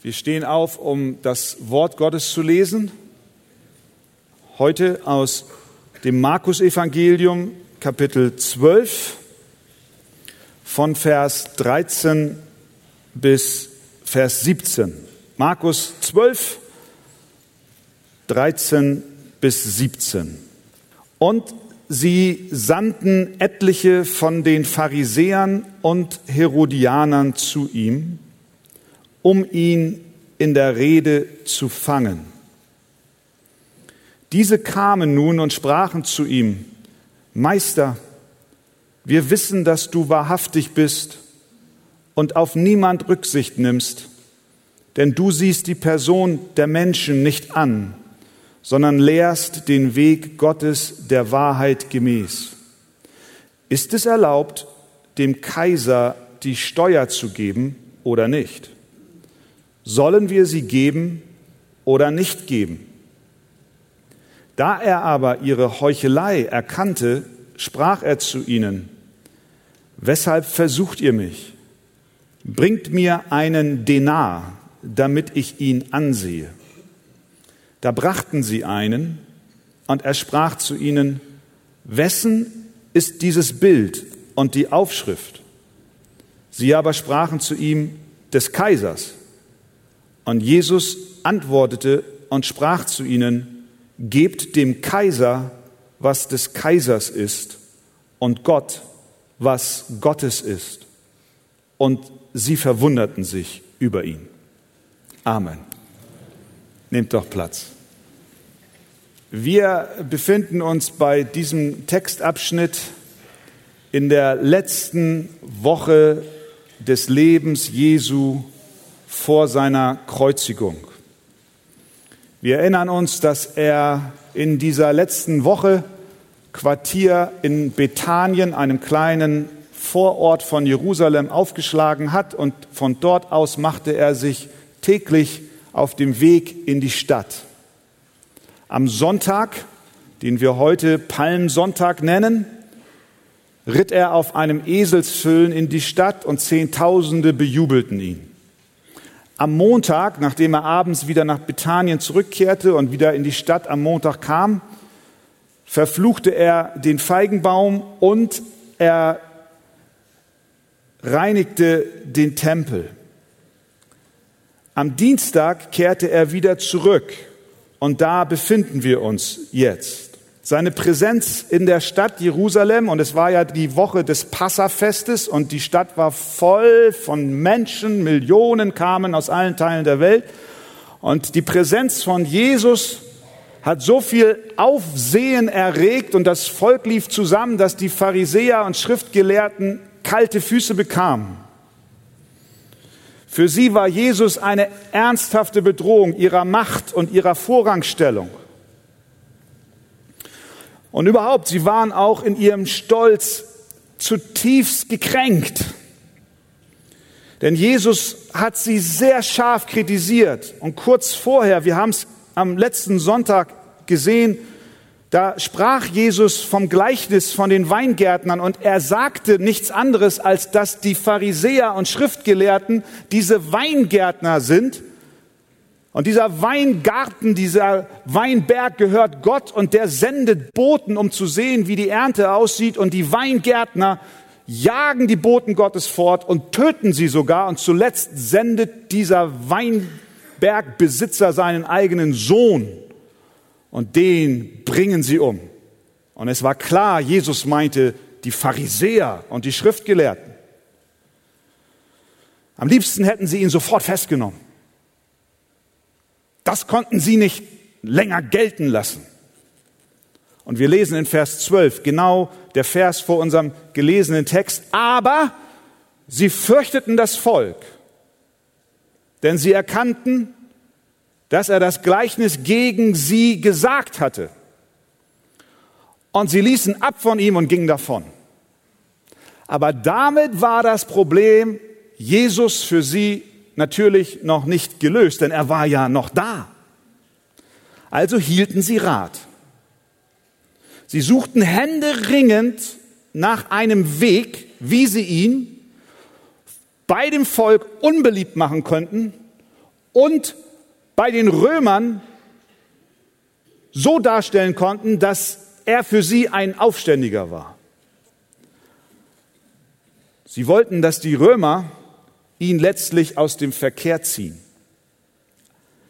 Wir stehen auf, um das Wort Gottes zu lesen. Heute aus dem Markus-Evangelium, Kapitel 12, von Vers 13 bis Vers 17. Markus 12, 13 bis 17. Und sie sandten etliche von den Pharisäern und Herodianern zu ihm, um ihn in der Rede zu fangen. Diese kamen nun und sprachen zu ihm, Meister, wir wissen, dass du wahrhaftig bist und auf niemand Rücksicht nimmst, denn du siehst die Person der Menschen nicht an, sondern lehrst den Weg Gottes der Wahrheit gemäß. Ist es erlaubt, dem Kaiser die Steuer zu geben oder nicht? Sollen wir sie geben oder nicht geben? Da er aber ihre Heuchelei erkannte, sprach er zu ihnen, Weshalb versucht ihr mich? Bringt mir einen Denar, damit ich ihn ansehe. Da brachten sie einen, und er sprach zu ihnen, Wessen ist dieses Bild und die Aufschrift? Sie aber sprachen zu ihm, des Kaisers. Und Jesus antwortete und sprach zu ihnen, Gebt dem Kaiser, was des Kaisers ist, und Gott, was Gottes ist. Und sie verwunderten sich über ihn. Amen. Nehmt doch Platz. Wir befinden uns bei diesem Textabschnitt in der letzten Woche des Lebens Jesu vor seiner Kreuzigung. Wir erinnern uns, dass er in dieser letzten Woche Quartier in Bethanien, einem kleinen Vorort von Jerusalem, aufgeschlagen hat und von dort aus machte er sich täglich auf dem Weg in die Stadt. Am Sonntag, den wir heute Palmsonntag nennen, ritt er auf einem Eselsfüllen in die Stadt und Zehntausende bejubelten ihn. Am Montag, nachdem er abends wieder nach Bethanien zurückkehrte und wieder in die Stadt am Montag kam, verfluchte er den Feigenbaum und er reinigte den Tempel. Am Dienstag kehrte er wieder zurück und da befinden wir uns jetzt. Seine Präsenz in der Stadt Jerusalem, und es war ja die Woche des Passafestes, und die Stadt war voll von Menschen, Millionen kamen aus allen Teilen der Welt. Und die Präsenz von Jesus hat so viel Aufsehen erregt und das Volk lief zusammen, dass die Pharisäer und Schriftgelehrten kalte Füße bekamen. Für sie war Jesus eine ernsthafte Bedrohung ihrer Macht und ihrer Vorrangstellung. Und überhaupt, sie waren auch in ihrem Stolz zutiefst gekränkt. Denn Jesus hat sie sehr scharf kritisiert. Und kurz vorher, wir haben es am letzten Sonntag gesehen, da sprach Jesus vom Gleichnis von den Weingärtnern und er sagte nichts anderes, als dass die Pharisäer und Schriftgelehrten diese Weingärtner sind und dieser Weingarten, dieser Weinberg gehört Gott und der sendet Boten, um zu sehen, wie die Ernte aussieht. Und die Weingärtner jagen die Boten Gottes fort und töten sie sogar. Und zuletzt sendet dieser Weinbergbesitzer seinen eigenen Sohn und den bringen sie um. Und es war klar, Jesus meinte die Pharisäer und die Schriftgelehrten. Am liebsten hätten sie ihn sofort festgenommen. Das konnten sie nicht länger gelten lassen. Und wir lesen in Vers 12, genau der Vers vor unserem gelesenen Text, aber sie fürchteten das Volk, denn sie erkannten, dass er das Gleichnis gegen sie gesagt hatte. Und sie ließen ab von ihm und gingen davon. Aber damit war das Problem Jesus für sie natürlich noch nicht gelöst, denn er war ja noch da. Also hielten sie Rat. Sie suchten händeringend nach einem Weg, wie sie ihn bei dem Volk unbeliebt machen könnten und bei den Römern so darstellen konnten, dass er für sie ein Aufständiger war. Sie wollten, dass die Römer ihn letztlich aus dem Verkehr ziehen.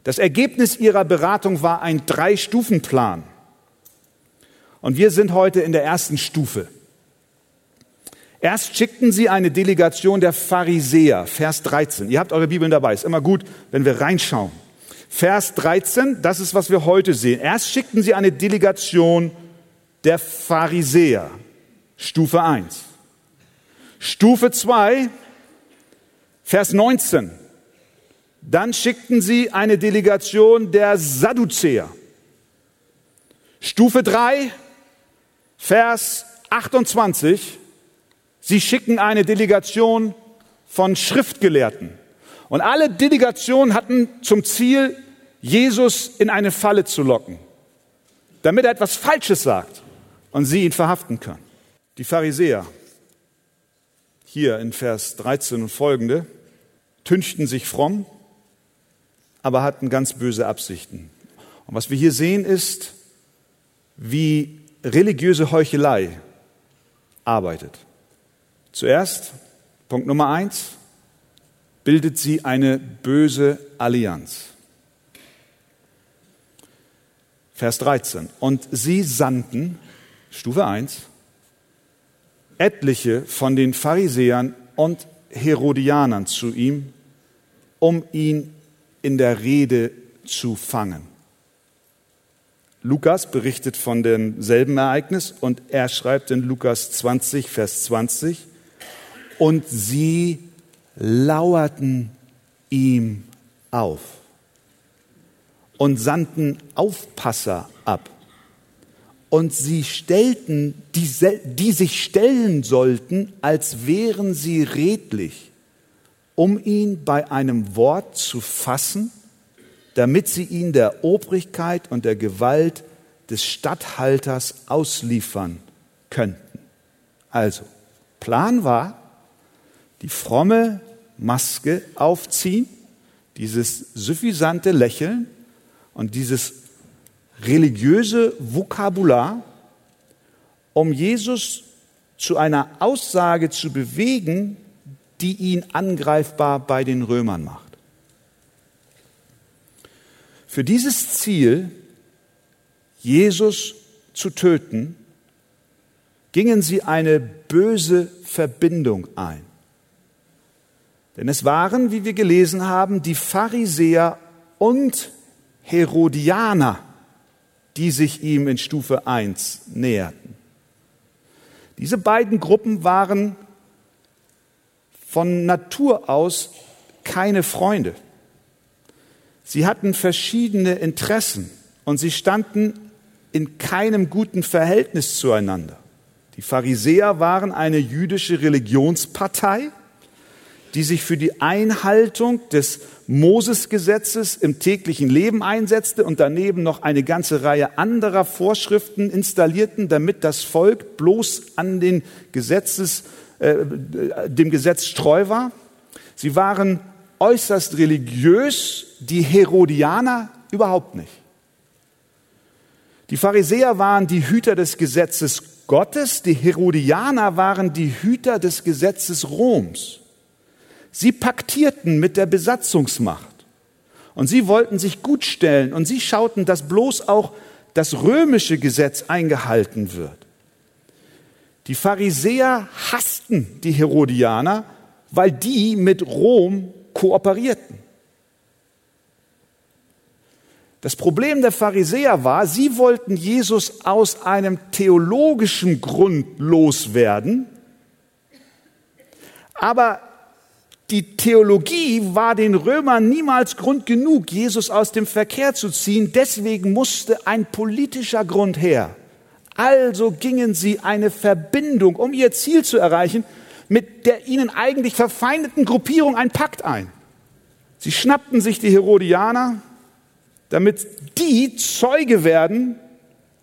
Das Ergebnis ihrer Beratung war ein Drei-Stufen-Plan. Und wir sind heute in der ersten Stufe. Erst schickten sie eine Delegation der Pharisäer, Vers 13. Ihr habt eure Bibeln dabei, ist immer gut, wenn wir reinschauen. Vers 13, das ist, was wir heute sehen. Erst schickten sie eine Delegation der Pharisäer, Stufe 1. Stufe 2, Vers 19. Dann schickten sie eine Delegation der Sadduzäer. Stufe 3, Vers 28. Sie schicken eine Delegation von Schriftgelehrten. Und alle Delegationen hatten zum Ziel, Jesus in eine Falle zu locken, damit er etwas Falsches sagt und sie ihn verhaften können. Die Pharisäer, hier in Vers 13 und folgende, tünchten sich fromm, aber hatten ganz böse Absichten. Und was wir hier sehen ist, wie religiöse Heuchelei arbeitet. Zuerst, Punkt Nummer eins, bildet sie eine böse Allianz. Vers 13. Und sie sandten, Stufe 1, etliche von den Pharisäern und Herodianern zu ihm, um ihn in der Rede zu fangen. Lukas berichtet von demselben Ereignis und er schreibt in Lukas 20, Vers 20, und sie lauerten ihm auf und sandten Aufpasser ab. Und sie stellten, die, die sich stellen sollten, als wären sie redlich, um ihn bei einem Wort zu fassen, damit sie ihn der Obrigkeit und der Gewalt des Statthalters ausliefern könnten. Also, Plan war, die fromme Maske aufziehen, dieses suffisante Lächeln und dieses religiöse Vokabular, um Jesus zu einer Aussage zu bewegen, die ihn angreifbar bei den Römern macht. Für dieses Ziel, Jesus zu töten, gingen sie eine böse Verbindung ein. Denn es waren, wie wir gelesen haben, die Pharisäer und Herodianer, die sich ihm in Stufe 1 näherten. Diese beiden Gruppen waren von Natur aus keine Freunde. Sie hatten verschiedene Interessen und sie standen in keinem guten Verhältnis zueinander. Die Pharisäer waren eine jüdische Religionspartei die sich für die Einhaltung des Mosesgesetzes im täglichen Leben einsetzte und daneben noch eine ganze Reihe anderer Vorschriften installierten, damit das Volk bloß an den Gesetzes, äh, dem Gesetz treu war. Sie waren äußerst religiös, die Herodianer überhaupt nicht. Die Pharisäer waren die Hüter des Gesetzes Gottes, die Herodianer waren die Hüter des Gesetzes Roms. Sie paktierten mit der Besatzungsmacht und sie wollten sich gut stellen und sie schauten, dass bloß auch das römische Gesetz eingehalten wird. Die Pharisäer hassten die Herodianer, weil die mit Rom kooperierten. Das Problem der Pharisäer war, sie wollten Jesus aus einem theologischen Grund loswerden, aber die Theologie war den Römern niemals Grund genug, Jesus aus dem Verkehr zu ziehen. Deswegen musste ein politischer Grund her. Also gingen sie eine Verbindung, um ihr Ziel zu erreichen, mit der ihnen eigentlich verfeindeten Gruppierung ein Pakt ein. Sie schnappten sich die Herodianer, damit die Zeuge werden,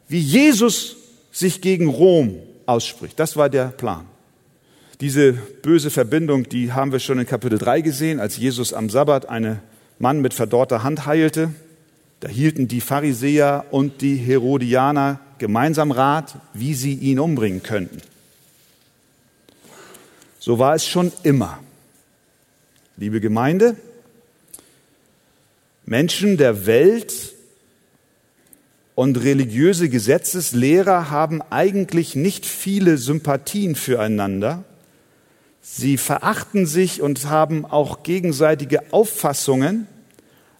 wie Jesus sich gegen Rom ausspricht. Das war der Plan. Diese böse Verbindung, die haben wir schon in Kapitel 3 gesehen, als Jesus am Sabbat eine Mann mit verdorrter Hand heilte. Da hielten die Pharisäer und die Herodianer gemeinsam Rat, wie sie ihn umbringen könnten. So war es schon immer. Liebe Gemeinde, Menschen der Welt und religiöse Gesetzeslehrer haben eigentlich nicht viele Sympathien füreinander. Sie verachten sich und haben auch gegenseitige Auffassungen,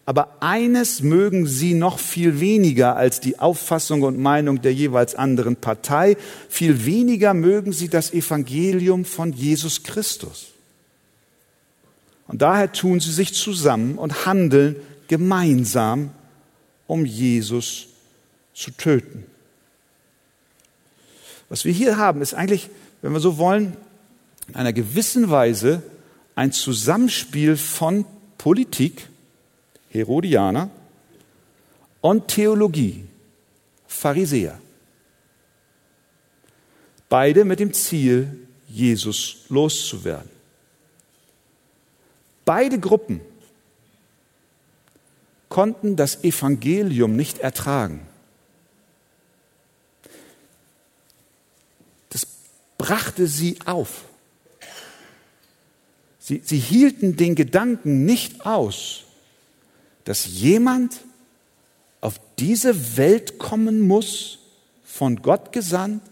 aber eines mögen sie noch viel weniger als die Auffassung und Meinung der jeweils anderen Partei, viel weniger mögen sie das Evangelium von Jesus Christus. Und daher tun sie sich zusammen und handeln gemeinsam, um Jesus zu töten. Was wir hier haben, ist eigentlich, wenn wir so wollen, in einer gewissen Weise ein Zusammenspiel von Politik, Herodianer, und Theologie, Pharisäer. Beide mit dem Ziel, Jesus loszuwerden. Beide Gruppen konnten das Evangelium nicht ertragen. Das brachte sie auf. Sie, sie hielten den Gedanken nicht aus, dass jemand auf diese Welt kommen muss, von Gott gesandt,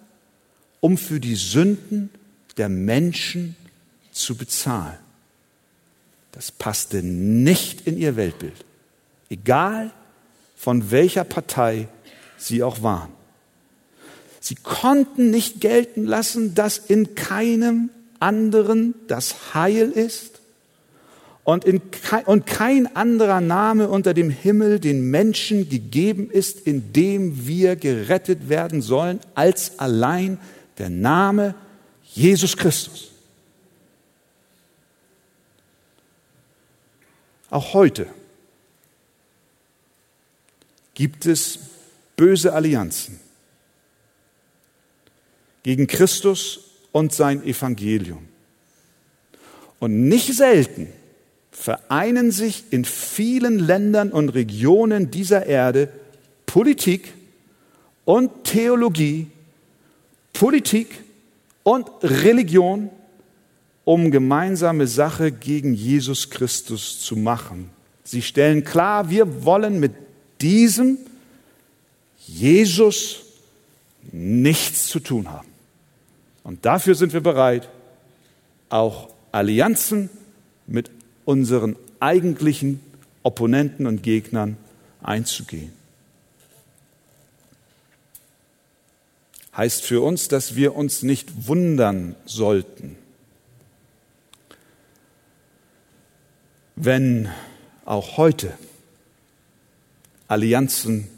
um für die Sünden der Menschen zu bezahlen. Das passte nicht in ihr Weltbild egal von welcher Partei sie auch waren. Sie konnten nicht gelten lassen, dass in keinem anderen das Heil ist und, in, und kein anderer Name unter dem Himmel den Menschen gegeben ist, in dem wir gerettet werden sollen, als allein der Name Jesus Christus. Auch heute gibt es böse Allianzen gegen Christus und sein Evangelium. Und nicht selten vereinen sich in vielen Ländern und Regionen dieser Erde Politik und Theologie, Politik und Religion, um gemeinsame Sache gegen Jesus Christus zu machen. Sie stellen klar, wir wollen mit diesem Jesus nichts zu tun haben. Und dafür sind wir bereit, auch Allianzen mit unseren eigentlichen Opponenten und Gegnern einzugehen. Heißt für uns, dass wir uns nicht wundern sollten, wenn auch heute Allianzen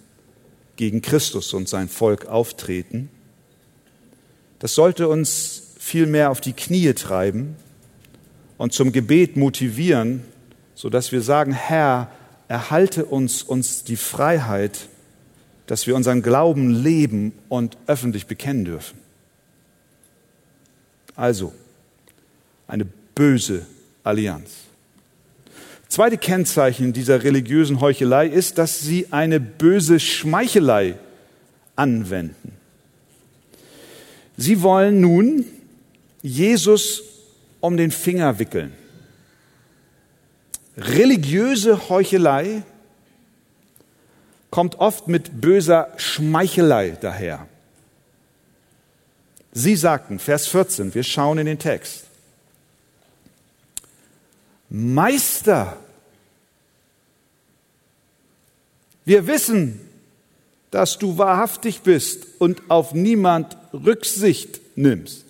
gegen Christus und sein Volk auftreten. Das sollte uns vielmehr auf die Knie treiben und zum Gebet motivieren, sodass wir sagen, Herr, erhalte uns, uns die Freiheit, dass wir unseren Glauben leben und öffentlich bekennen dürfen. Also, eine böse Allianz. Zweite Kennzeichen dieser religiösen Heuchelei ist, dass sie eine böse Schmeichelei anwenden. Sie wollen nun Jesus um den Finger wickeln. Religiöse Heuchelei kommt oft mit böser Schmeichelei daher. Sie sagten, Vers 14, wir schauen in den Text. Meister, wir wissen, dass du wahrhaftig bist und auf niemand Rücksicht nimmst.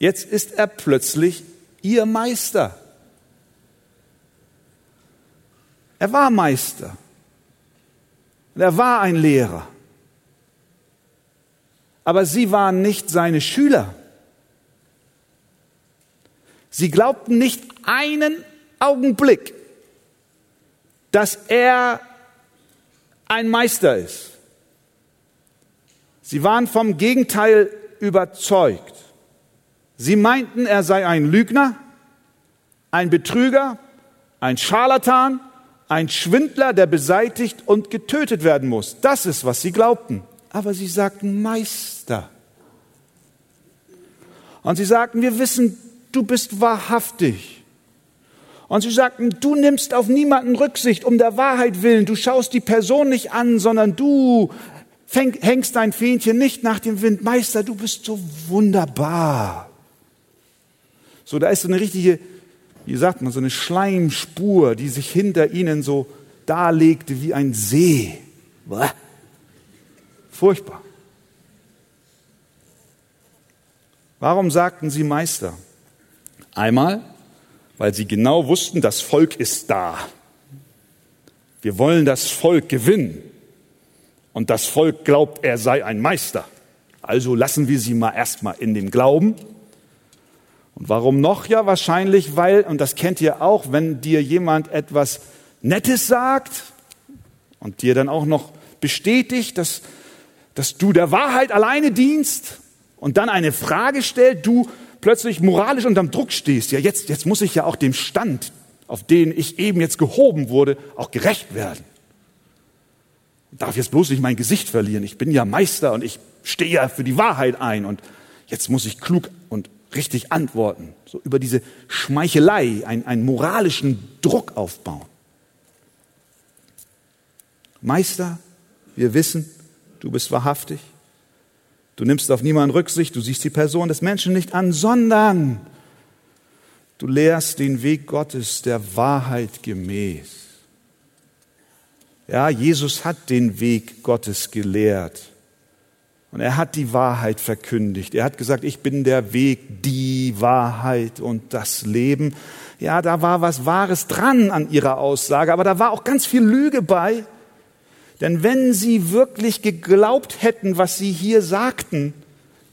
Jetzt ist er plötzlich ihr Meister. Er war Meister. Und er war ein Lehrer. Aber sie waren nicht seine Schüler. Sie glaubten nicht einen Augenblick, dass er ein Meister ist. Sie waren vom Gegenteil überzeugt. Sie meinten, er sei ein Lügner, ein Betrüger, ein Scharlatan, ein Schwindler, der beseitigt und getötet werden muss. Das ist, was sie glaubten. Aber sie sagten Meister. Und sie sagten, wir wissen, du bist wahrhaftig. Und sie sagten, du nimmst auf niemanden Rücksicht um der Wahrheit willen. Du schaust die Person nicht an, sondern du hängst dein Fähnchen nicht nach dem Wind. Meister, du bist so wunderbar. So, da ist so eine richtige, wie sagt man, so eine Schleimspur, die sich hinter ihnen so darlegte wie ein See. Furchtbar. Warum sagten sie Meister? Einmal, weil sie genau wussten, das Volk ist da. Wir wollen das Volk gewinnen. Und das Volk glaubt, er sei ein Meister. Also lassen wir sie mal erstmal in dem Glauben. Und warum noch? Ja, wahrscheinlich, weil, und das kennt ihr auch, wenn dir jemand etwas Nettes sagt und dir dann auch noch bestätigt, dass, dass du der Wahrheit alleine dienst und dann eine Frage stellt, du plötzlich moralisch unterm Druck stehst, ja jetzt, jetzt muss ich ja auch dem Stand, auf den ich eben jetzt gehoben wurde, auch gerecht werden. Ich darf jetzt bloß nicht mein Gesicht verlieren. Ich bin ja Meister und ich stehe ja für die Wahrheit ein und jetzt muss ich klug und richtig antworten. So über diese Schmeichelei, einen, einen moralischen Druck aufbauen. Meister, wir wissen, du bist wahrhaftig. Du nimmst auf niemanden Rücksicht, du siehst die Person des Menschen nicht an, sondern du lehrst den Weg Gottes der Wahrheit gemäß. Ja, Jesus hat den Weg Gottes gelehrt. Und er hat die Wahrheit verkündigt. Er hat gesagt, ich bin der Weg, die Wahrheit und das Leben. Ja, da war was Wahres dran an ihrer Aussage, aber da war auch ganz viel Lüge bei. Denn wenn sie wirklich geglaubt hätten, was sie hier sagten,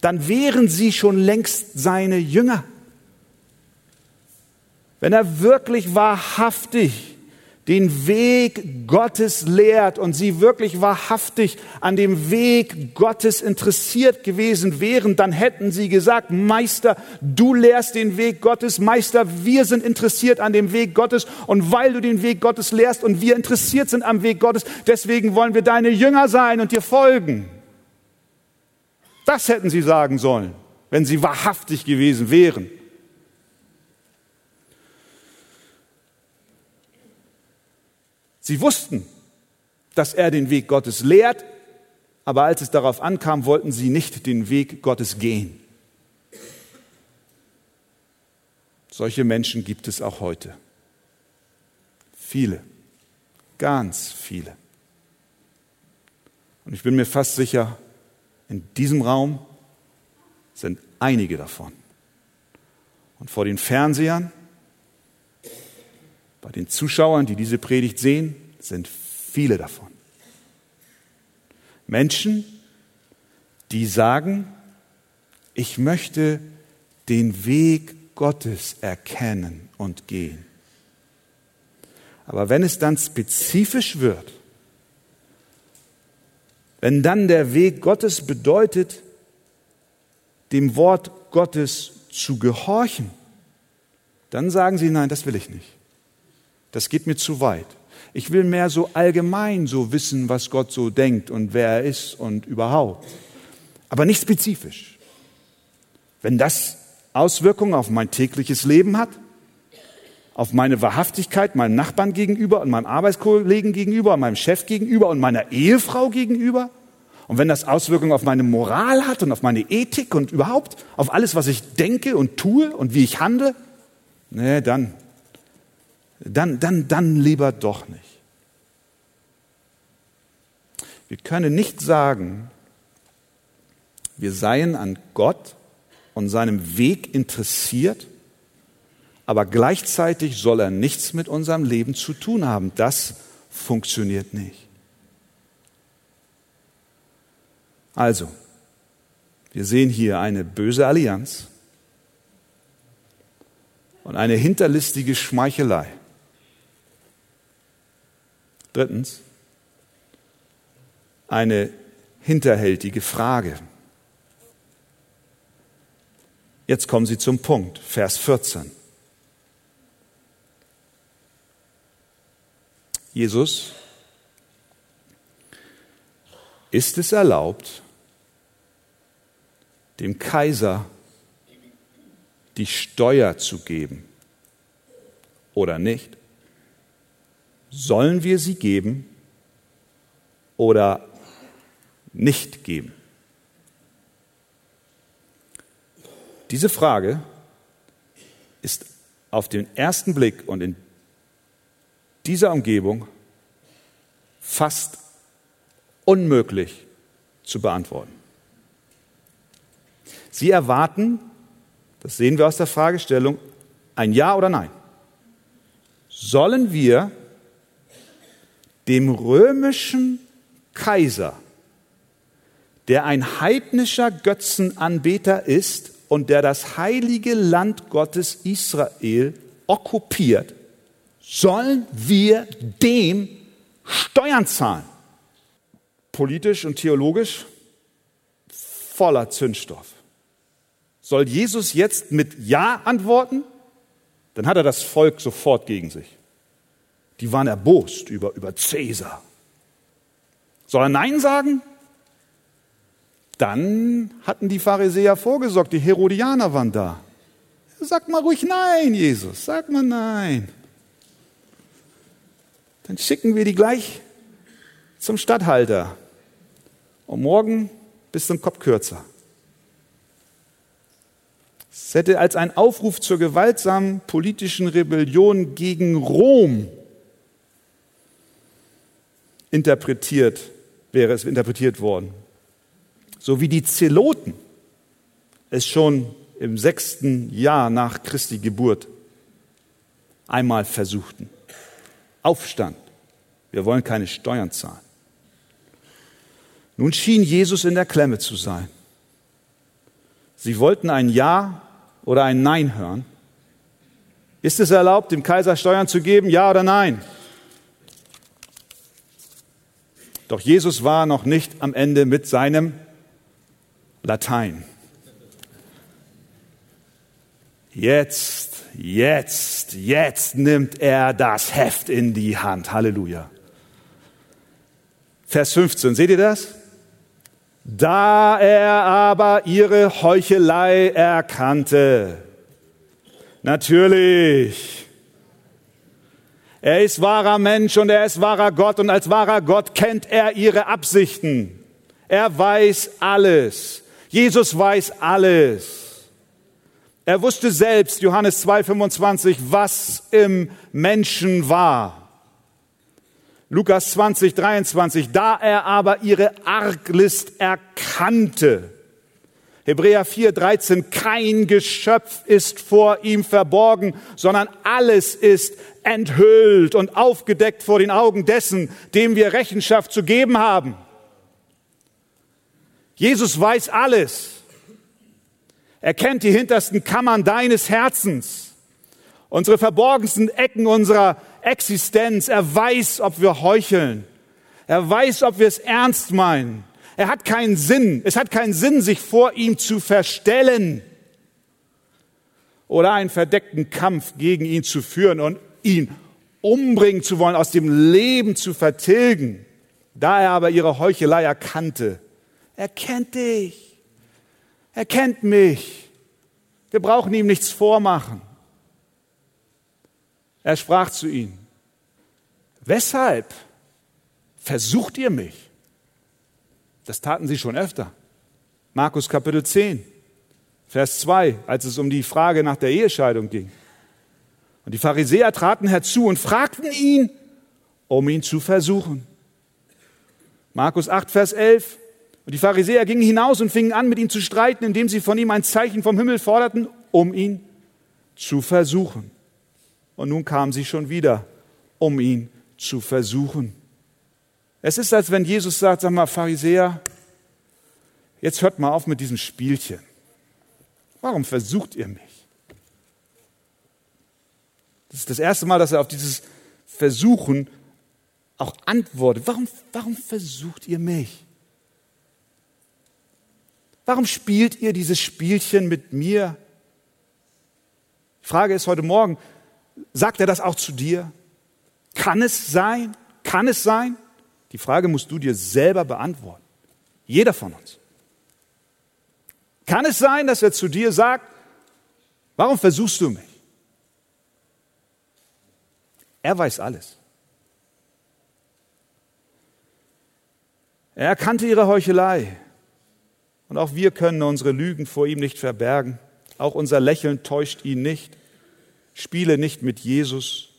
dann wären sie schon längst seine Jünger. Wenn er wirklich wahrhaftig den Weg Gottes lehrt und sie wirklich wahrhaftig an dem Weg Gottes interessiert gewesen wären, dann hätten sie gesagt, Meister, du lehrst den Weg Gottes, Meister, wir sind interessiert an dem Weg Gottes und weil du den Weg Gottes lehrst und wir interessiert sind am Weg Gottes, deswegen wollen wir deine Jünger sein und dir folgen. Das hätten sie sagen sollen, wenn sie wahrhaftig gewesen wären. Sie wussten, dass er den Weg Gottes lehrt, aber als es darauf ankam, wollten sie nicht den Weg Gottes gehen. Solche Menschen gibt es auch heute. Viele, ganz viele. Und ich bin mir fast sicher, in diesem Raum sind einige davon. Und vor den Fernsehern bei den Zuschauern, die diese Predigt sehen, sind viele davon. Menschen, die sagen, ich möchte den Weg Gottes erkennen und gehen. Aber wenn es dann spezifisch wird, wenn dann der Weg Gottes bedeutet, dem Wort Gottes zu gehorchen, dann sagen sie, nein, das will ich nicht. Das geht mir zu weit. Ich will mehr so allgemein so wissen, was Gott so denkt und wer er ist und überhaupt. Aber nicht spezifisch. Wenn das Auswirkungen auf mein tägliches Leben hat, auf meine Wahrhaftigkeit meinem Nachbarn gegenüber und meinem Arbeitskollegen gegenüber und meinem Chef gegenüber und meiner Ehefrau gegenüber, und wenn das Auswirkungen auf meine Moral hat und auf meine Ethik und überhaupt auf alles, was ich denke und tue und wie ich handle, nee, dann dann, dann, dann lieber doch nicht. Wir können nicht sagen, wir seien an Gott und seinem Weg interessiert, aber gleichzeitig soll er nichts mit unserem Leben zu tun haben. Das funktioniert nicht. Also, wir sehen hier eine böse Allianz und eine hinterlistige Schmeichelei. Drittens, eine hinterhältige Frage. Jetzt kommen Sie zum Punkt, Vers 14. Jesus, ist es erlaubt, dem Kaiser die Steuer zu geben oder nicht? Sollen wir sie geben oder nicht geben? Diese Frage ist auf den ersten Blick und in dieser Umgebung fast unmöglich zu beantworten. Sie erwarten, das sehen wir aus der Fragestellung, ein Ja oder Nein. Sollen wir dem römischen Kaiser, der ein heidnischer Götzenanbeter ist und der das heilige Land Gottes Israel okkupiert, sollen wir dem Steuern zahlen. Politisch und theologisch voller Zündstoff. Soll Jesus jetzt mit Ja antworten? Dann hat er das Volk sofort gegen sich. Die waren erbost über, über Cäsar. Soll er Nein sagen? Dann hatten die Pharisäer vorgesorgt, die Herodianer waren da. Sag mal ruhig Nein, Jesus, sag mal Nein. Dann schicken wir die gleich zum Statthalter. Und morgen du ein Kopf kürzer. Es hätte als ein Aufruf zur gewaltsamen politischen Rebellion gegen Rom interpretiert, wäre es interpretiert worden. So wie die Zeloten es schon im sechsten Jahr nach Christi Geburt einmal versuchten. Aufstand. Wir wollen keine Steuern zahlen. Nun schien Jesus in der Klemme zu sein. Sie wollten ein Ja oder ein Nein hören. Ist es erlaubt, dem Kaiser Steuern zu geben? Ja oder nein? Doch Jesus war noch nicht am Ende mit seinem Latein. Jetzt, jetzt, jetzt nimmt er das Heft in die Hand. Halleluja. Vers 15, seht ihr das? Da er aber ihre Heuchelei erkannte. Natürlich. Er ist wahrer Mensch und er ist wahrer Gott und als wahrer Gott kennt er ihre Absichten. Er weiß alles. Jesus weiß alles. Er wusste selbst, Johannes 2,25, was im Menschen war. Lukas 20, 23, da er aber ihre Arglist erkannte. Hebräer 4, 13, kein Geschöpf ist vor ihm verborgen, sondern alles ist enthüllt und aufgedeckt vor den Augen dessen, dem wir Rechenschaft zu geben haben. Jesus weiß alles. Er kennt die hintersten Kammern deines Herzens, unsere verborgensten Ecken unserer Existenz. Er weiß, ob wir heucheln. Er weiß, ob wir es ernst meinen. Er hat keinen Sinn. Es hat keinen Sinn, sich vor ihm zu verstellen oder einen verdeckten Kampf gegen ihn zu führen und ihn umbringen zu wollen, aus dem Leben zu vertilgen. Da er aber ihre Heuchelei erkannte, er kennt dich. Er kennt mich. Wir brauchen ihm nichts vormachen. Er sprach zu ihnen, weshalb versucht ihr mich? Das taten sie schon öfter. Markus Kapitel 10, Vers 2, als es um die Frage nach der Ehescheidung ging. Und die Pharisäer traten herzu und fragten ihn, um ihn zu versuchen. Markus 8, Vers 11, und die Pharisäer gingen hinaus und fingen an, mit ihm zu streiten, indem sie von ihm ein Zeichen vom Himmel forderten, um ihn zu versuchen. Und nun kamen sie schon wieder, um ihn zu versuchen. Es ist, als wenn Jesus sagt, sag mal, Pharisäer, jetzt hört mal auf mit diesem Spielchen. Warum versucht ihr mich? Das ist das erste Mal, dass er auf dieses Versuchen auch antwortet. Warum, warum versucht ihr mich? Warum spielt ihr dieses Spielchen mit mir? Die Frage ist heute Morgen, sagt er das auch zu dir? Kann es sein? Kann es sein? Die Frage musst du dir selber beantworten. Jeder von uns. Kann es sein, dass er zu dir sagt, warum versuchst du mich? Er weiß alles. Er erkannte ihre Heuchelei. Und auch wir können unsere Lügen vor ihm nicht verbergen. Auch unser Lächeln täuscht ihn nicht. Spiele nicht mit Jesus.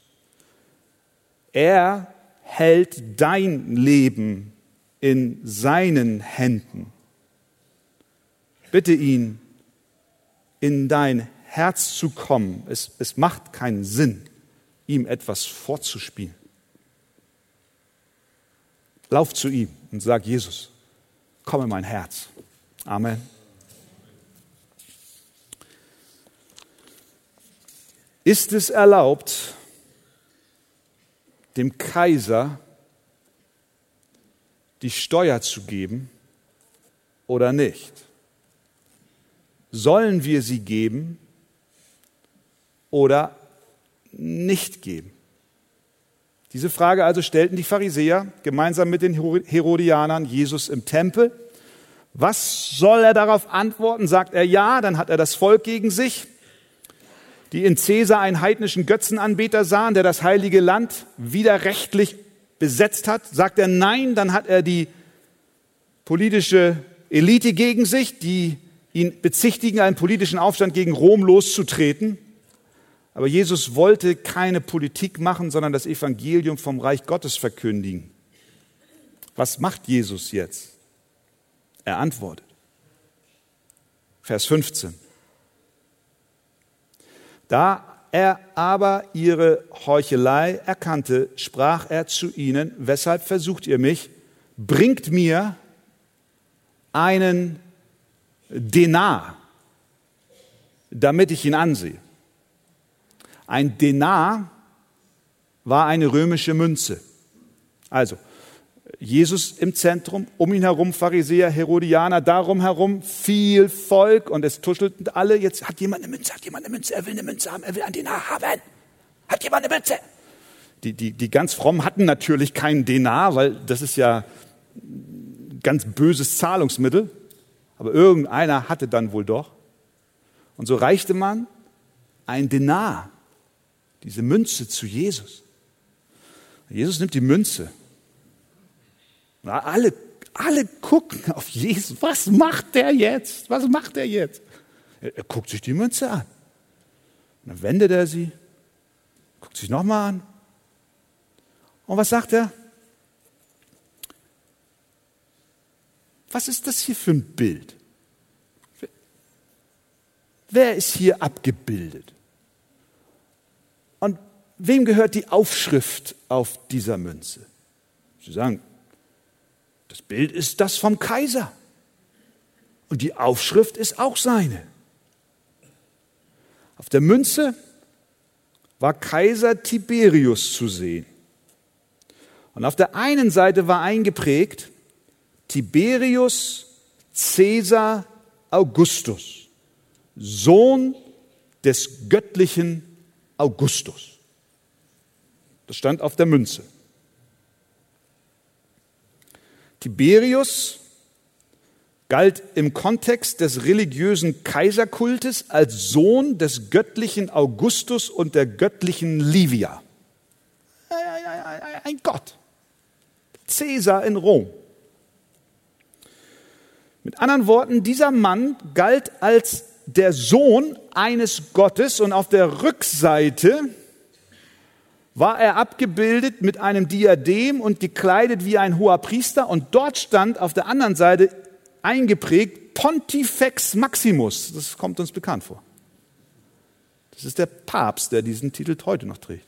Er hält dein Leben in seinen Händen. Bitte ihn, in dein Herz zu kommen. Es, es macht keinen Sinn, ihm etwas vorzuspielen. Lauf zu ihm und sag, Jesus, komm in mein Herz. Amen. Ist es erlaubt, dem Kaiser die Steuer zu geben oder nicht? Sollen wir sie geben oder nicht geben? Diese Frage also stellten die Pharisäer gemeinsam mit den Herodianern Jesus im Tempel. Was soll er darauf antworten? Sagt er ja, dann hat er das Volk gegen sich, die in Caesar einen heidnischen Götzenanbeter sahen, der das heilige Land widerrechtlich besetzt hat. Sagt er nein, dann hat er die politische Elite gegen sich, die ihn bezichtigen, einen politischen Aufstand gegen Rom loszutreten. Aber Jesus wollte keine Politik machen, sondern das Evangelium vom Reich Gottes verkündigen. Was macht Jesus jetzt? Er antwortet. Vers 15. Da er aber ihre Heuchelei erkannte, sprach er zu ihnen, weshalb versucht ihr mich? Bringt mir einen Denar, damit ich ihn ansehe. Ein Denar war eine römische Münze. Also, Jesus im Zentrum, um ihn herum Pharisäer, Herodianer, darum herum viel Volk und es tuschelten alle. Jetzt hat jemand eine Münze, hat jemand eine Münze, er will eine Münze haben, er will ein Denar haben. Hat jemand eine Münze? Die, die, die ganz fromm hatten natürlich keinen Denar, weil das ist ja ganz böses Zahlungsmittel. Aber irgendeiner hatte dann wohl doch. Und so reichte man ein Denar diese Münze zu Jesus. Jesus nimmt die Münze. Na, alle, alle gucken auf Jesus. Was macht der jetzt? Was macht er jetzt? Er, er guckt sich die Münze an. Und dann wendet er sie, guckt sich nochmal an. Und was sagt er? Was ist das hier für ein Bild? Wer ist hier abgebildet? Wem gehört die Aufschrift auf dieser Münze? Sie sagen, das Bild ist das vom Kaiser. Und die Aufschrift ist auch seine. Auf der Münze war Kaiser Tiberius zu sehen. Und auf der einen Seite war eingeprägt Tiberius Caesar Augustus, Sohn des göttlichen Augustus. Das stand auf der Münze. Tiberius galt im Kontext des religiösen Kaiserkultes als Sohn des göttlichen Augustus und der göttlichen Livia. Ein Gott. Caesar in Rom. Mit anderen Worten, dieser Mann galt als der Sohn eines Gottes und auf der Rückseite war er abgebildet mit einem Diadem und gekleidet wie ein hoher Priester und dort stand auf der anderen Seite eingeprägt Pontifex Maximus. Das kommt uns bekannt vor. Das ist der Papst, der diesen Titel heute noch trägt.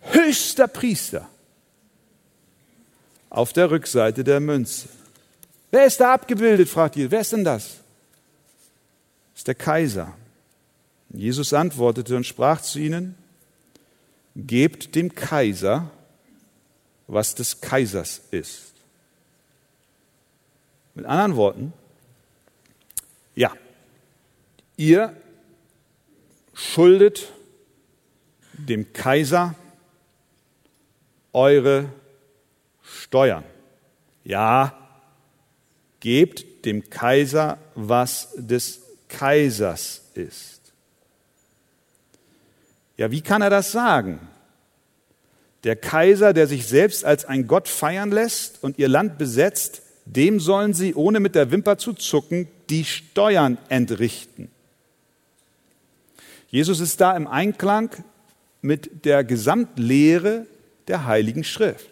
Höchster Priester auf der Rückseite der Münze. Wer ist da abgebildet, fragt ihr. Wer ist denn das? Das ist der Kaiser. Jesus antwortete und sprach zu ihnen, gebt dem Kaiser, was des Kaisers ist. Mit anderen Worten, ja, ihr schuldet dem Kaiser eure Steuern. Ja, gebt dem Kaiser, was des Kaisers ist. Ja, wie kann er das sagen? Der Kaiser, der sich selbst als ein Gott feiern lässt und ihr Land besetzt, dem sollen sie, ohne mit der Wimper zu zucken, die Steuern entrichten. Jesus ist da im Einklang mit der Gesamtlehre der Heiligen Schrift.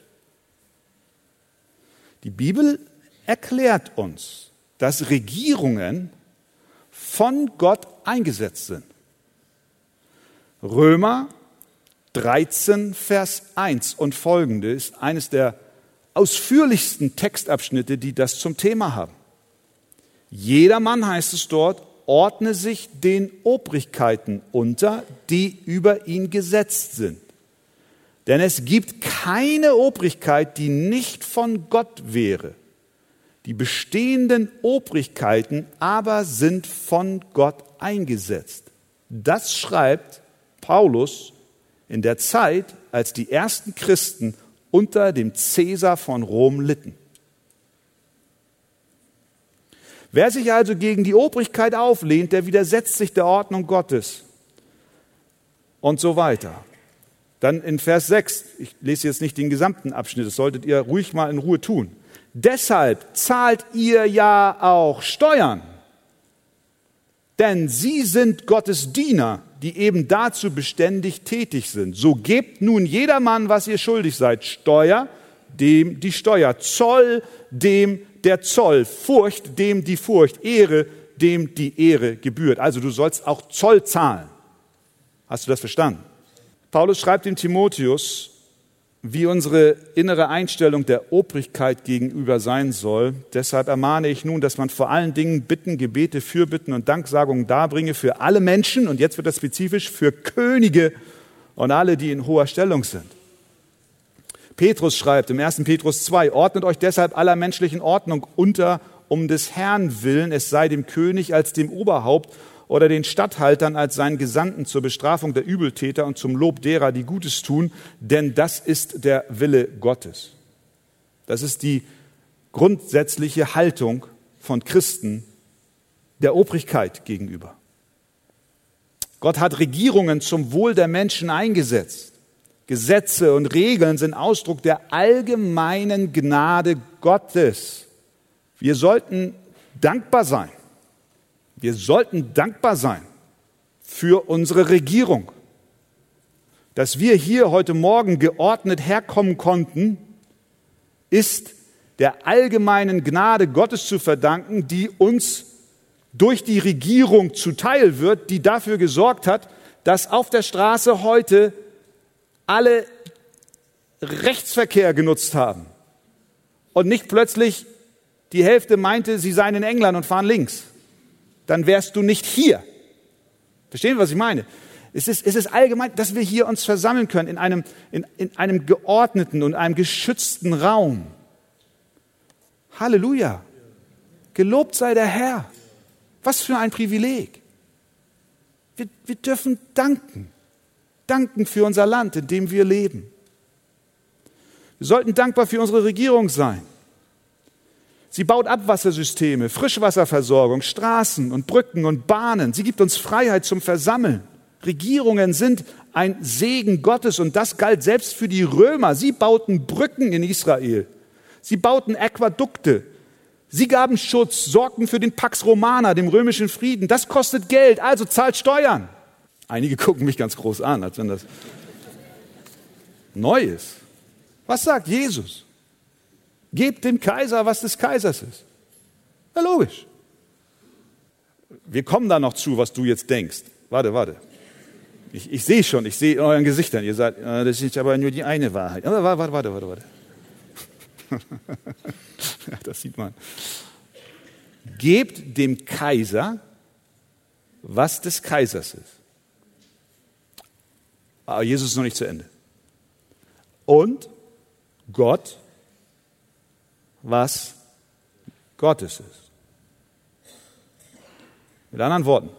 Die Bibel erklärt uns, dass Regierungen von Gott eingesetzt sind. Römer 13, Vers 1 und folgende ist eines der ausführlichsten Textabschnitte, die das zum Thema haben. Jedermann heißt es dort, ordne sich den Obrigkeiten unter, die über ihn gesetzt sind. Denn es gibt keine Obrigkeit, die nicht von Gott wäre. Die bestehenden Obrigkeiten aber sind von Gott eingesetzt. Das schreibt Paulus in der Zeit, als die ersten Christen unter dem Cäsar von Rom litten. Wer sich also gegen die Obrigkeit auflehnt, der widersetzt sich der Ordnung Gottes. Und so weiter. Dann in Vers 6, ich lese jetzt nicht den gesamten Abschnitt, das solltet ihr ruhig mal in Ruhe tun. Deshalb zahlt ihr ja auch Steuern, denn sie sind Gottes Diener, die eben dazu beständig tätig sind. So gebt nun jedermann, was ihr schuldig seid, Steuer, dem die Steuer, Zoll, dem der Zoll, Furcht, dem die Furcht, Ehre, dem die Ehre gebührt. Also du sollst auch Zoll zahlen. Hast du das verstanden? Paulus schreibt dem Timotheus, wie unsere innere Einstellung der Obrigkeit gegenüber sein soll. Deshalb ermahne ich nun, dass man vor allen Dingen Bitten, Gebete, Fürbitten und Danksagungen darbringe für alle Menschen, und jetzt wird das spezifisch, für Könige und alle, die in hoher Stellung sind. Petrus schreibt im 1. Petrus 2, ordnet euch deshalb aller menschlichen Ordnung unter, um des Herrn willen, es sei dem König als dem Oberhaupt oder den Statthaltern als seinen Gesandten zur Bestrafung der Übeltäter und zum Lob derer, die Gutes tun, denn das ist der Wille Gottes. Das ist die grundsätzliche Haltung von Christen der Obrigkeit gegenüber. Gott hat Regierungen zum Wohl der Menschen eingesetzt. Gesetze und Regeln sind Ausdruck der allgemeinen Gnade Gottes. Wir sollten dankbar sein wir sollten dankbar sein für unsere Regierung. Dass wir hier heute Morgen geordnet herkommen konnten, ist der allgemeinen Gnade Gottes zu verdanken, die uns durch die Regierung zuteil wird, die dafür gesorgt hat, dass auf der Straße heute alle Rechtsverkehr genutzt haben und nicht plötzlich die Hälfte meinte, sie seien in England und fahren links dann wärst du nicht hier. Verstehen, was ich meine? Es ist, es ist allgemein, dass wir hier uns versammeln können in einem, in, in einem geordneten und einem geschützten Raum. Halleluja. Gelobt sei der Herr. Was für ein Privileg. Wir, wir dürfen danken. Danken für unser Land, in dem wir leben. Wir sollten dankbar für unsere Regierung sein. Sie baut Abwassersysteme, Frischwasserversorgung, Straßen und Brücken und Bahnen. Sie gibt uns Freiheit zum Versammeln. Regierungen sind ein Segen Gottes und das galt selbst für die Römer. Sie bauten Brücken in Israel. Sie bauten Aquädukte. Sie gaben Schutz, sorgten für den Pax Romana, dem römischen Frieden. Das kostet Geld, also zahlt Steuern. Einige gucken mich ganz groß an, als wenn das neu ist. Was sagt Jesus? Gebt dem Kaiser, was des Kaisers ist. Na logisch. Wir kommen da noch zu, was du jetzt denkst. Warte, warte. Ich, ich sehe schon, ich sehe in euren Gesichtern. Ihr sagt, das ist aber nur die eine Wahrheit. Aber warte, warte, warte, warte. das sieht man. Gebt dem Kaiser, was des Kaisers ist. Aber Jesus ist noch nicht zu Ende. Und Gott was Gottes ist. Mit anderen Worten,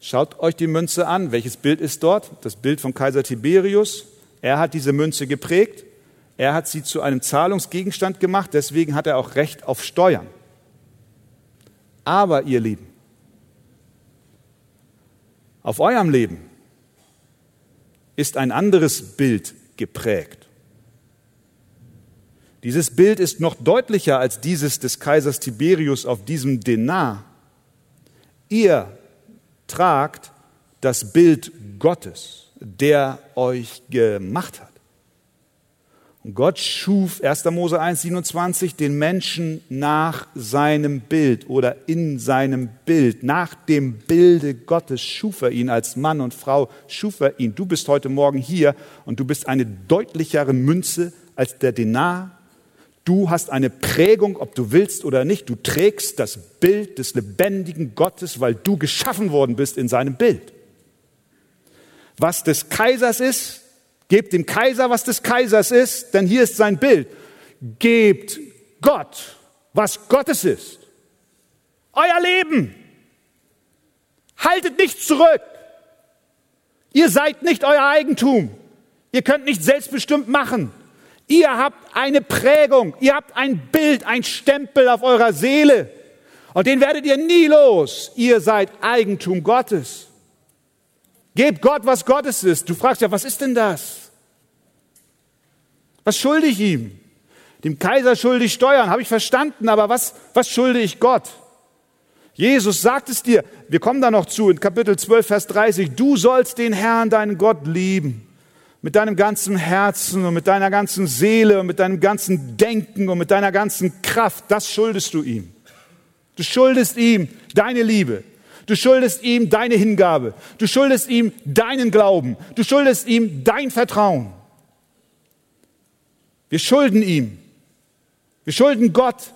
schaut euch die Münze an. Welches Bild ist dort? Das Bild von Kaiser Tiberius. Er hat diese Münze geprägt. Er hat sie zu einem Zahlungsgegenstand gemacht, deswegen hat er auch Recht auf Steuern. Aber ihr Lieben, auf eurem Leben ist ein anderes Bild geprägt. Dieses Bild ist noch deutlicher als dieses des Kaisers Tiberius auf diesem Denar. Ihr tragt das Bild Gottes, der euch gemacht hat. Und Gott schuf 1. Mose 1, 27 den Menschen nach seinem Bild oder in seinem Bild. Nach dem Bilde Gottes schuf er ihn als Mann und Frau, schuf er ihn. Du bist heute Morgen hier und du bist eine deutlichere Münze als der Denar. Du hast eine Prägung, ob du willst oder nicht. Du trägst das Bild des lebendigen Gottes, weil du geschaffen worden bist in seinem Bild. Was des Kaisers ist, Gebt dem Kaiser, was des Kaisers ist, denn hier ist sein Bild. Gebt Gott, was Gottes ist. Euer Leben. Haltet nicht zurück. Ihr seid nicht euer Eigentum. Ihr könnt nicht selbstbestimmt machen. Ihr habt eine Prägung, ihr habt ein Bild, ein Stempel auf eurer Seele. Und den werdet ihr nie los. Ihr seid Eigentum Gottes. Gebt Gott, was Gottes ist. Du fragst ja, was ist denn das? Was schulde ich ihm? Dem Kaiser schulde ich Steuern, habe ich verstanden, aber was, was schulde ich Gott? Jesus sagt es dir, wir kommen da noch zu, in Kapitel 12, Vers 30, du sollst den Herrn, deinen Gott lieben. Mit deinem ganzen Herzen und mit deiner ganzen Seele und mit deinem ganzen Denken und mit deiner ganzen Kraft, das schuldest du ihm. Du schuldest ihm deine Liebe. Du schuldest ihm deine Hingabe. Du schuldest ihm deinen Glauben. Du schuldest ihm dein Vertrauen. Wir schulden ihm. Wir schulden Gott,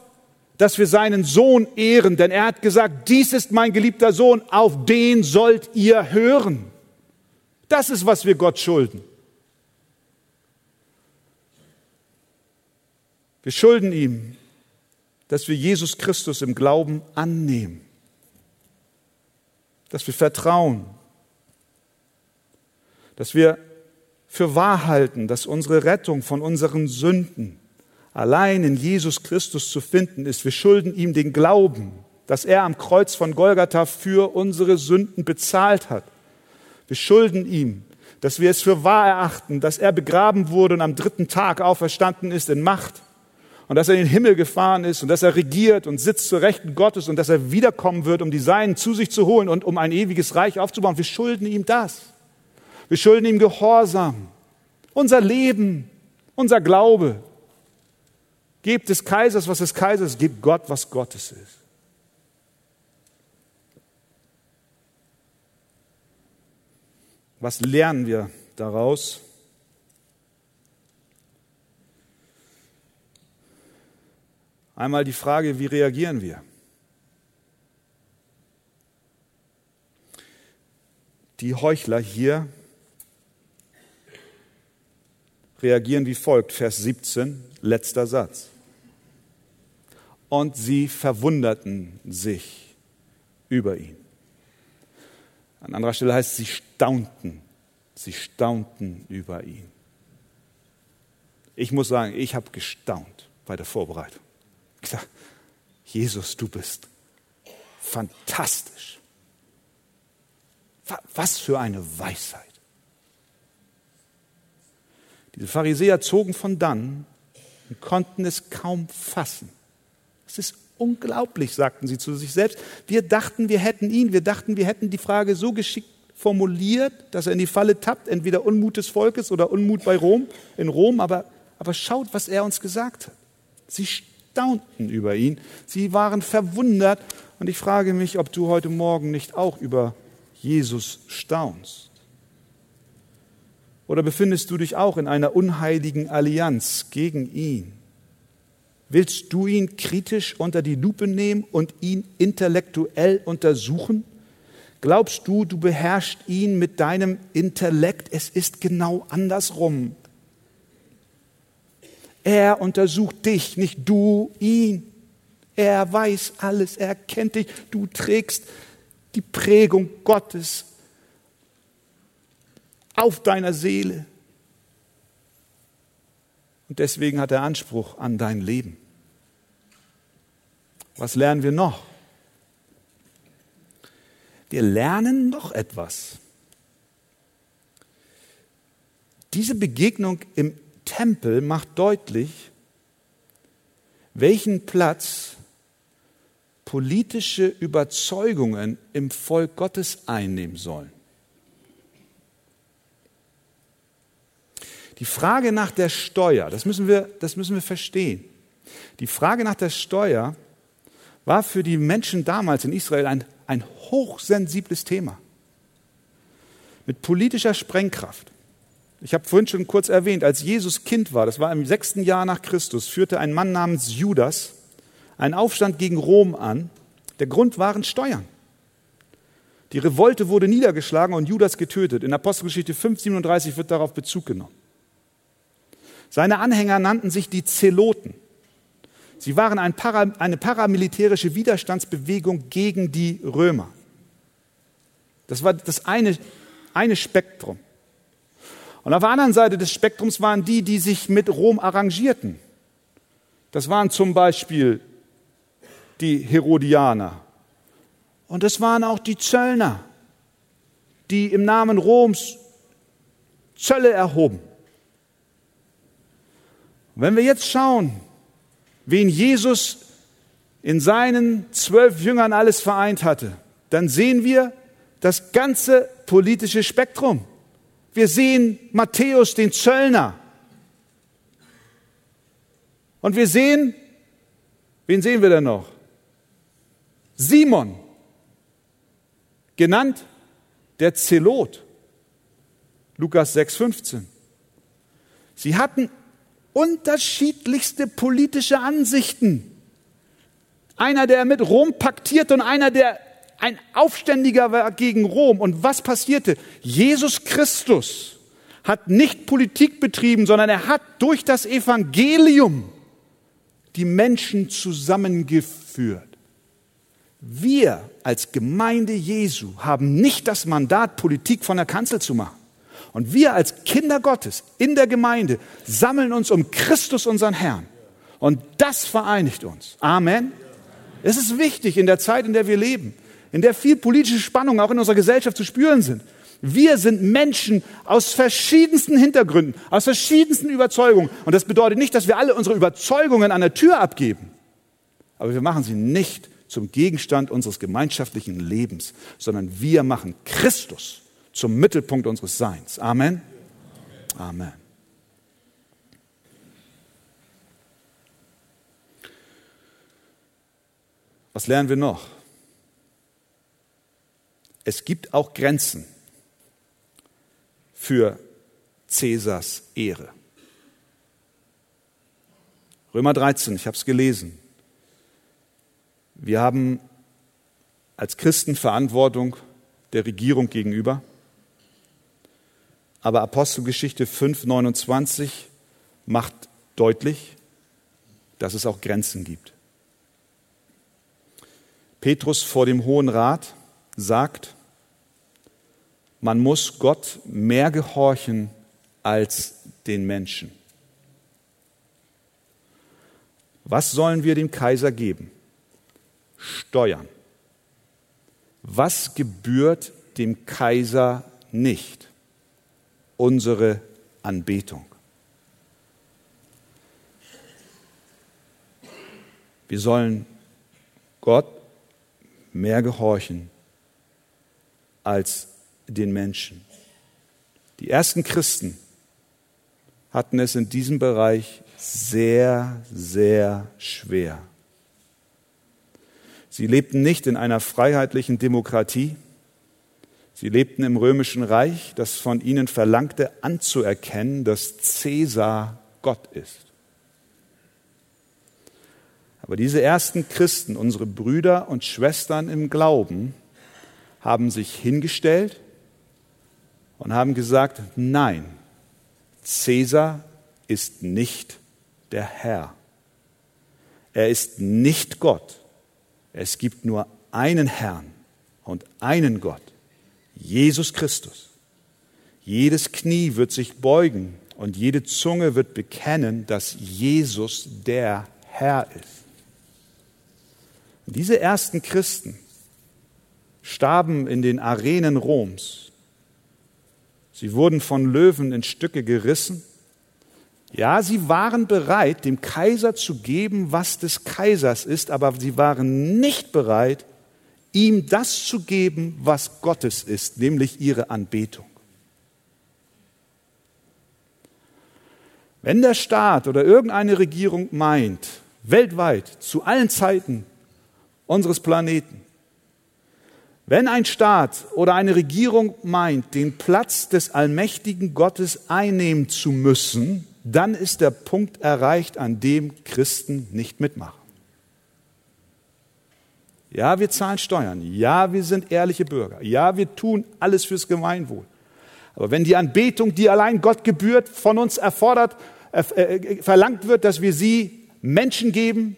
dass wir seinen Sohn ehren, denn er hat gesagt, dies ist mein geliebter Sohn, auf den sollt ihr hören. Das ist, was wir Gott schulden. Wir schulden ihm, dass wir Jesus Christus im Glauben annehmen dass wir vertrauen, dass wir für wahr halten, dass unsere Rettung von unseren Sünden allein in Jesus Christus zu finden ist. Wir schulden ihm den Glauben, dass er am Kreuz von Golgatha für unsere Sünden bezahlt hat. Wir schulden ihm, dass wir es für wahr erachten, dass er begraben wurde und am dritten Tag auferstanden ist in Macht und dass er in den Himmel gefahren ist und dass er regiert und sitzt zur Rechten Gottes und dass er wiederkommen wird, um die Seinen zu sich zu holen und um ein ewiges Reich aufzubauen. Wir schulden ihm das. Wir schulden ihm Gehorsam, unser Leben, unser Glaube. Gebt des Kaisers, was des Kaisers, ist, gebt Gott, was Gottes ist. Was lernen wir daraus? Einmal die Frage, wie reagieren wir? Die Heuchler hier reagieren wie folgt, Vers 17, letzter Satz. Und sie verwunderten sich über ihn. An anderer Stelle heißt es, sie staunten, sie staunten über ihn. Ich muss sagen, ich habe gestaunt bei der Vorbereitung gesagt, Jesus, du bist fantastisch. Was für eine Weisheit. Diese Pharisäer zogen von dann und konnten es kaum fassen. Es ist unglaublich, sagten sie zu sich selbst. Wir dachten, wir hätten ihn, wir dachten, wir hätten die Frage so geschickt formuliert, dass er in die Falle tappt, entweder Unmut des Volkes oder Unmut bei Rom, in Rom, aber, aber schaut, was er uns gesagt hat. Sie staunten über ihn. Sie waren verwundert. Und ich frage mich, ob du heute Morgen nicht auch über Jesus staunst. Oder befindest du dich auch in einer unheiligen Allianz gegen ihn? Willst du ihn kritisch unter die Lupe nehmen und ihn intellektuell untersuchen? Glaubst du, du beherrschst ihn mit deinem Intellekt? Es ist genau andersrum. Er untersucht dich, nicht du ihn. Er weiß alles, er kennt dich. Du trägst die Prägung Gottes auf deiner Seele. Und deswegen hat er Anspruch an dein Leben. Was lernen wir noch? Wir lernen noch etwas. Diese Begegnung im Tempel macht deutlich, welchen Platz politische Überzeugungen im Volk Gottes einnehmen sollen. Die Frage nach der Steuer, das müssen wir, das müssen wir verstehen. Die Frage nach der Steuer war für die Menschen damals in Israel ein, ein hochsensibles Thema. Mit politischer Sprengkraft. Ich habe vorhin schon kurz erwähnt, als Jesus Kind war, das war im sechsten Jahr nach Christus, führte ein Mann namens Judas einen Aufstand gegen Rom an. Der Grund waren Steuern. Die Revolte wurde niedergeschlagen und Judas getötet. In Apostelgeschichte 5,37 wird darauf Bezug genommen. Seine Anhänger nannten sich die Zeloten. Sie waren ein Para, eine paramilitärische Widerstandsbewegung gegen die Römer. Das war das eine, eine Spektrum. Und auf der anderen Seite des Spektrums waren die, die sich mit Rom arrangierten. Das waren zum Beispiel die Herodianer. Und das waren auch die Zöllner, die im Namen Roms Zölle erhoben. Und wenn wir jetzt schauen, wen Jesus in seinen zwölf Jüngern alles vereint hatte, dann sehen wir das ganze politische Spektrum. Wir sehen Matthäus, den Zöllner. Und wir sehen, wen sehen wir denn noch? Simon, genannt der Zelot. Lukas 6,15. Sie hatten unterschiedlichste politische Ansichten. Einer, der mit Rom paktiert und einer, der ein Aufständiger war gegen Rom. Und was passierte? Jesus Christus hat nicht Politik betrieben, sondern er hat durch das Evangelium die Menschen zusammengeführt. Wir als Gemeinde Jesu haben nicht das Mandat, Politik von der Kanzel zu machen. Und wir als Kinder Gottes in der Gemeinde sammeln uns um Christus, unseren Herrn. Und das vereinigt uns. Amen. Es ist wichtig in der Zeit, in der wir leben, in der viel politische Spannungen auch in unserer Gesellschaft zu spüren sind. Wir sind Menschen aus verschiedensten Hintergründen, aus verschiedensten Überzeugungen. Und das bedeutet nicht, dass wir alle unsere Überzeugungen an der Tür abgeben. Aber wir machen sie nicht zum Gegenstand unseres gemeinschaftlichen Lebens, sondern wir machen Christus zum Mittelpunkt unseres Seins. Amen. Amen. Was lernen wir noch? Es gibt auch Grenzen für Cäsars Ehre. Römer 13, ich habe es gelesen. Wir haben als Christen Verantwortung der Regierung gegenüber. Aber Apostelgeschichte 5,29 macht deutlich, dass es auch Grenzen gibt. Petrus vor dem Hohen Rat sagt, man muss Gott mehr gehorchen als den Menschen. Was sollen wir dem Kaiser geben? Steuern. Was gebührt dem Kaiser nicht? unsere Anbetung. Wir sollen Gott mehr gehorchen als den Menschen. Die ersten Christen hatten es in diesem Bereich sehr, sehr schwer. Sie lebten nicht in einer freiheitlichen Demokratie, Sie lebten im römischen Reich, das von ihnen verlangte anzuerkennen, dass Cäsar Gott ist. Aber diese ersten Christen, unsere Brüder und Schwestern im Glauben, haben sich hingestellt und haben gesagt, nein, Cäsar ist nicht der Herr. Er ist nicht Gott. Es gibt nur einen Herrn und einen Gott. Jesus Christus. Jedes Knie wird sich beugen und jede Zunge wird bekennen, dass Jesus der Herr ist. Diese ersten Christen starben in den Arenen Roms. Sie wurden von Löwen in Stücke gerissen. Ja, sie waren bereit, dem Kaiser zu geben, was des Kaisers ist, aber sie waren nicht bereit, ihm das zu geben, was Gottes ist, nämlich ihre Anbetung. Wenn der Staat oder irgendeine Regierung meint, weltweit, zu allen Zeiten unseres Planeten, wenn ein Staat oder eine Regierung meint, den Platz des allmächtigen Gottes einnehmen zu müssen, dann ist der Punkt erreicht, an dem Christen nicht mitmachen. Ja, wir zahlen Steuern. Ja, wir sind ehrliche Bürger. Ja, wir tun alles fürs Gemeinwohl. Aber wenn die Anbetung, die allein Gott gebührt, von uns erfordert, äh, äh, verlangt wird, dass wir sie Menschen geben,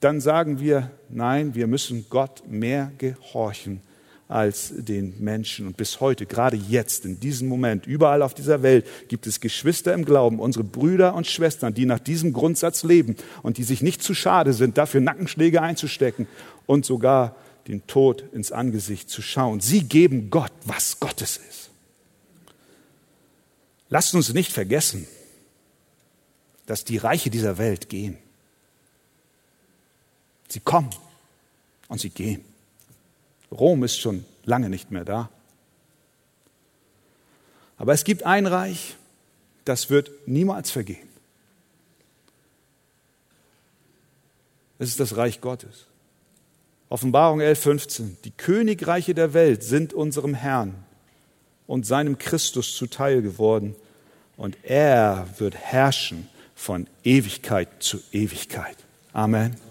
dann sagen wir, nein, wir müssen Gott mehr gehorchen als den Menschen. Und bis heute, gerade jetzt, in diesem Moment, überall auf dieser Welt, gibt es Geschwister im Glauben, unsere Brüder und Schwestern, die nach diesem Grundsatz leben und die sich nicht zu schade sind, dafür Nackenschläge einzustecken und sogar den Tod ins Angesicht zu schauen. Sie geben Gott, was Gottes ist. Lasst uns nicht vergessen, dass die Reiche dieser Welt gehen. Sie kommen und sie gehen. Rom ist schon lange nicht mehr da. Aber es gibt ein Reich, das wird niemals vergehen. Es ist das Reich Gottes. Offenbarung 11.15. Die Königreiche der Welt sind unserem Herrn und seinem Christus zuteil geworden und er wird herrschen von Ewigkeit zu Ewigkeit. Amen.